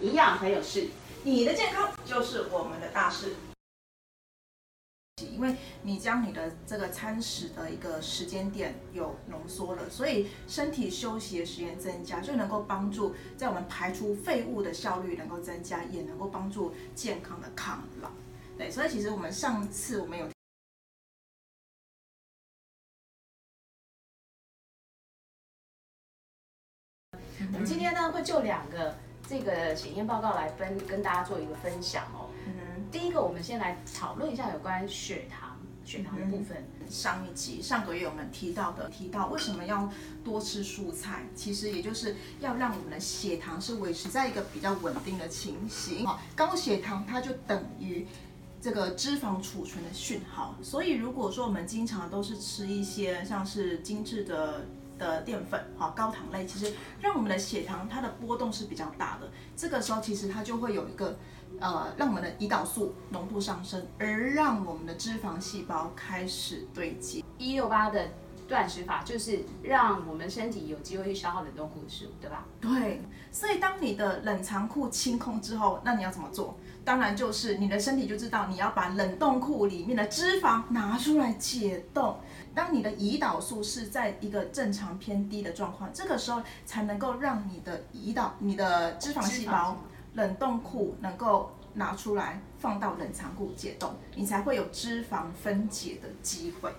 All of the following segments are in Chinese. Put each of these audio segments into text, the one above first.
营养很有事，你的健康就是我们的大事。因为你将你的这个餐食的一个时间点有浓缩了，所以身体休息的时间增加，就能够帮助在我们排出废物的效率能够增加，也能够帮助健康的抗老。对，所以其实我们上次我们有。我们今天呢会就两个这个检验报告来分跟大家做一个分享哦。嗯，第一个我们先来讨论一下有关血糖血糖的部分。上一集上个月我们提到的，提到为什么要多吃蔬菜，其实也就是要让我们的血糖是维持在一个比较稳定的情形。好，高血糖它就等于这个脂肪储存的讯号，所以如果说我们经常都是吃一些像是精致的。的淀粉，哈，高糖类，其实让我们的血糖它的波动是比较大的。这个时候其实它就会有一个，呃，让我们的胰岛素浓度上升，而让我们的脂肪细胞开始堆积。一六八的断食法就是让我们身体有机会去消耗冷冻库的食物，对吧？对。所以当你的冷藏库清空之后，那你要怎么做？当然就是你的身体就知道你要把冷冻库里面的脂肪拿出来解冻。当你的胰岛素是在一个正常偏低的状况，这个时候才能够让你的胰岛、你的脂肪细胞冷冻库能够拿出来放到冷藏库解冻，你才会有脂肪分解的机会。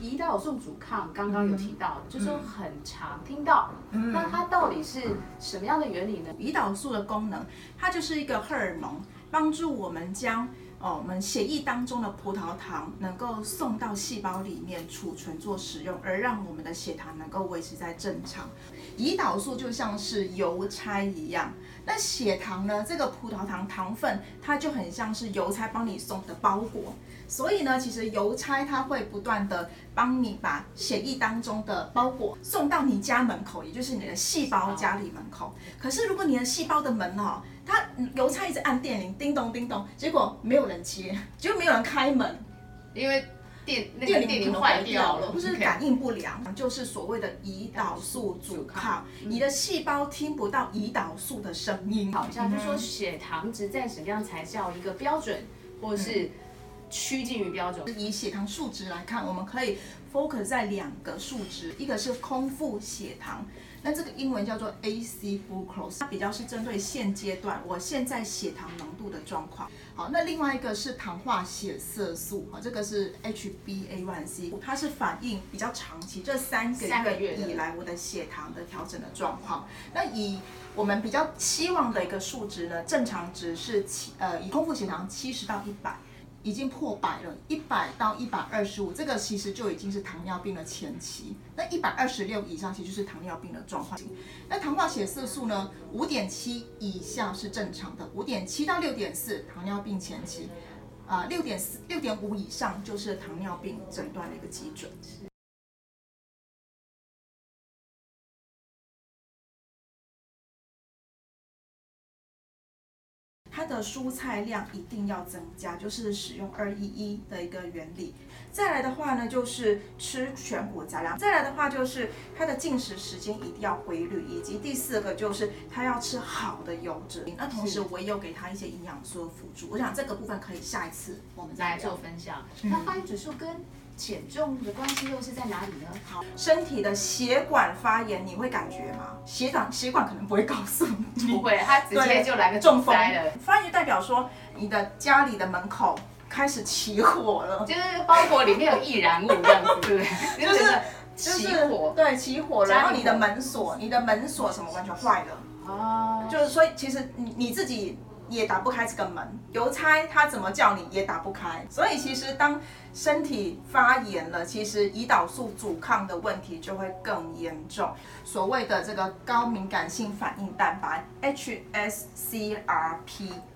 胰岛素阻抗刚刚有提到，就是很常听到，那它到底是什么样的原理呢？胰岛素的功能，它就是一个荷尔蒙，帮助我们将。哦，我们血液当中的葡萄糖能够送到细胞里面储存做使用，而让我们的血糖能够维持在正常。胰岛素就像是邮差一样，那血糖呢？这个葡萄糖糖分它就很像是邮差帮你送的包裹。所以呢，其实邮差它会不断的帮你把血液当中的包裹送到你家门口，也就是你的细胞家里门口。可是如果你的细胞的门哦，它邮差一直按电铃，叮咚叮咚，结果没有人接，就没有人开门，因为电电铃坏掉了，不是感应不良，就是所谓的胰岛素阻抗，你的细胞听不到胰岛素的声音。好像就说血糖值在什么样才叫一个标准，或是趋近于标准？以血糖数值来看，我们可以 focus 在两个数值，一个是空腹血糖。那这个英文叫做 AC glucose，它比较是针对现阶段我现在血糖浓度的状况。好，那另外一个是糖化血色素，啊，这个是 HbA1c，它是反映比较长期，这三个月以来我的血糖的调整的状况。那以我们比较期望的一个数值呢，正常值是七，呃，以空腹血糖七十到一百。已经破百了，一百到一百二十五，这个其实就已经是糖尿病的前期。那一百二十六以上，其实就是糖尿病的状况。那糖化血色素呢？五点七以下是正常的，五点七到六点四，糖尿病前期。啊，六点四、六点五以上就是糖尿病诊断的一个基准。它的蔬菜量一定要增加，就是使用二一一的一个原理。再来的话呢，就是吃全谷杂粮。再来的话，就是它的进食时间一定要规律，以及第四个就是它要吃好的油脂。那同时我也有给它一些营养素的辅助。我想这个部分可以下一次我们再来做分享。那发育指数跟减重的关系又是在哪里呢？好，身体的血管发炎你会感觉吗？血管血管可能不会告诉你，不会，它直接就来个中风了。发炎代表说你的家里的门口开始起火了，就是包裹里面有易燃物这样子，对？就是起火，对，起火了。然后你的门锁，你的门锁什么完全坏了啊？就是所以其实你你自己。也打不开这个门，邮差他怎么叫你也打不开，所以其实当身体发炎了，其实胰岛素阻抗的问题就会更严重。所谓的这个高敏感性反应蛋白 （HSCRP）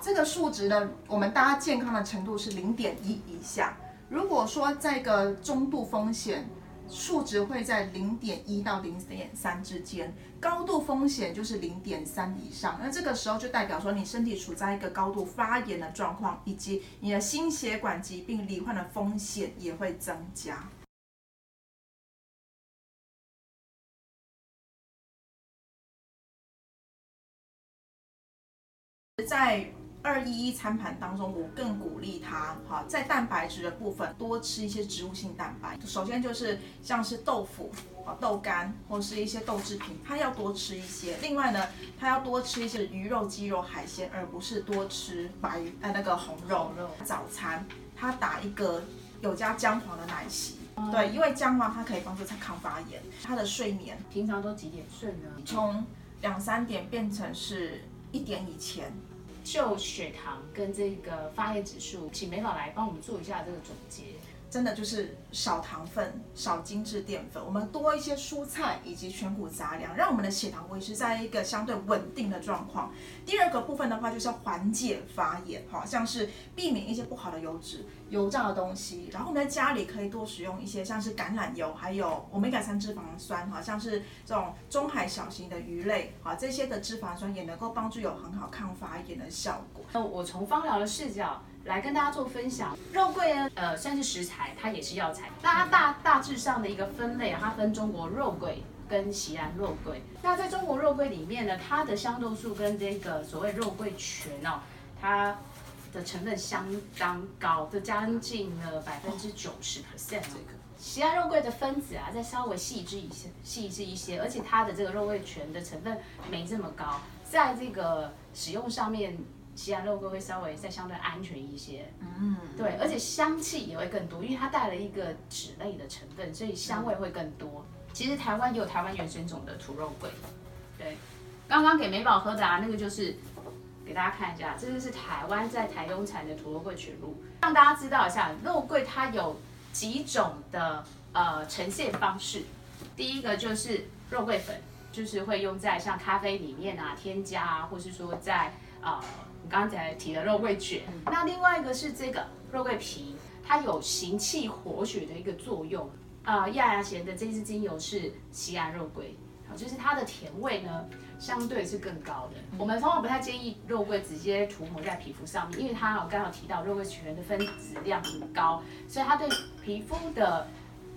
这个数值呢，我们大家健康的程度是零点一以下。如果说在一个中度风险。数值会在零点一到零点三之间，高度风险就是零点三以上。那这个时候就代表说你身体处在一个高度发炎的状况，以及你的心血管疾病罹患的风险也会增加。在二一一餐盘当中，我更鼓励他哈，在蛋白质的部分多吃一些植物性蛋白。首先就是像是豆腐、啊豆干或是一些豆制品，他要多吃一些。另外呢，他要多吃一些鱼肉、鸡肉、海鲜，而不是多吃白呃那个红肉。早餐他打一个有加姜黄的奶昔，对，因为姜黄它可以帮助他抗发炎。他的睡眠平常都几点睡呢？从两三点变成是一点以前。就血糖跟这个发炎指数，请美宝来帮我们做一下这个总结。真的就是少糖分、少精致淀粉，我们多一些蔬菜以及全谷杂粮，让我们的血糖维持在一个相对稳定的状况。第二个部分的话，就是要缓解发炎，哈，像是避免一些不好的油脂、油炸的东西。然后我们在家里可以多使用一些像是橄榄油，还有欧米伽三脂肪酸，哈，像是这种中海小型的鱼类，哈，这些的脂肪酸也能够帮助有很好抗发炎的效果。那我从芳疗的视角。来跟大家做分享，肉桂呢，呃，算是食材，它也是药材。那它大大致上的一个分类啊，它分中国肉桂跟西安肉桂。那在中国肉桂里面呢，它的香豆素跟这个所谓肉桂醛哦，它的成分相当高，就将近了百分之九十 percent。这个西安肉桂的分子啊，再稍微细致一些，细致一些，而且它的这个肉桂醛的成分没这么高，在这个使用上面。西安肉桂会稍微再相对安全一些，嗯，对，而且香气也会更多，因为它带了一个脂类的成分，所以香味会更多。其实台湾也有台湾原生种的土肉桂，对，刚刚给美宝喝的啊，那个就是给大家看一下，这个是台湾在台东产的土肉桂全露，让大家知道一下肉桂它有几种的呃呈现方式。第一个就是肉桂粉，就是会用在像咖啡里面啊添加啊，或是说在啊。刚才提的肉桂卷，那另外一个是这个肉桂皮，它有行气活血的一个作用。呃，亚亚贤的这支精油是西安肉桂，好，就是它的甜味呢相对是更高的。我们通常不太建议肉桂直接涂抹在皮肤上面，因为它我刚刚提到肉桂醛的分子量很高，所以它对皮肤的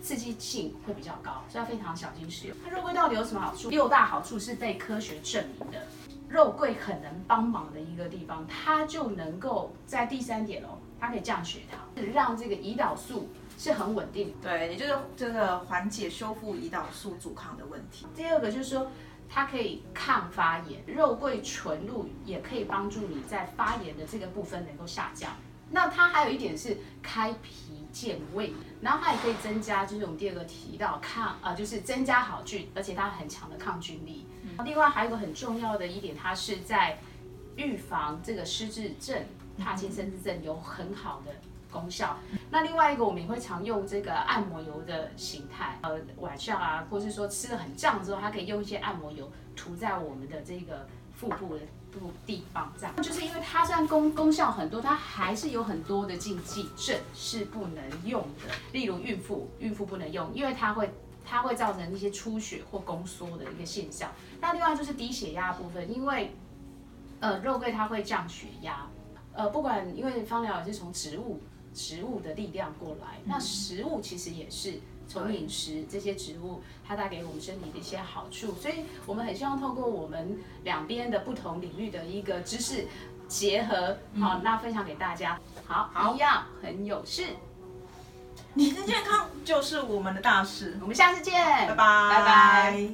刺激性会比较高，所以要非常小心使用。它肉桂到底有什么好处？六大好处是被科学证明的。肉桂很能帮忙的一个地方，它就能够在第三点哦，它可以降血糖，让这个胰岛素是很稳定。对，也就是这个缓解、修复胰岛素阻抗的问题。第二个就是说，它可以抗发炎，肉桂纯露也可以帮助你在发炎的这个部分能够下降。那它还有一点是开脾健胃，然后它也可以增加，就是我们第二个提到抗，呃，就是增加好菌，而且它很强的抗菌力。另外还有一个很重要的一点，它是在预防这个失智症、帕金森氏症有很好的功效。那另外一个，我们也会常用这个按摩油的形态，呃，晚上啊，或是说吃的很胀之后，它可以用一些按摩油涂在我们的这个腹部的部地方，这样。就是因为它虽然功功效很多，它还是有很多的禁忌症是不能用的，例如孕妇，孕妇不能用，因为它会。它会造成一些出血或宫缩的一个现象。那另外就是低血压部分，因为呃肉桂它会降血压，呃不管因为芳疗也是从植物植物的力量过来，那食物其实也是从饮食这些植物它带给我们身体的一些好处，所以我们很希望透过我们两边的不同领域的一个知识结合，好那分享给大家，好一样很有事。你的健康就是我们的大事，我们下次见，拜拜，拜拜，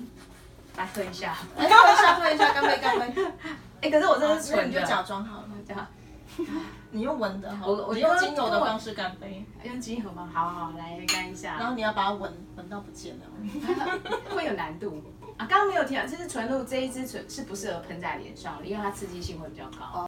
来喝一下，喝一下，喝一下，干杯，干杯。哎，可是我这是纯的，你就假装好了，这样。你用闻的，我我用精油的方式干杯，用精油吗？好好，来干一下。然后你要把它闻闻到不见了，会有难度啊。刚刚没有提到，就是纯露这一支纯是不适合喷在脸上，因为它刺激性会比较高。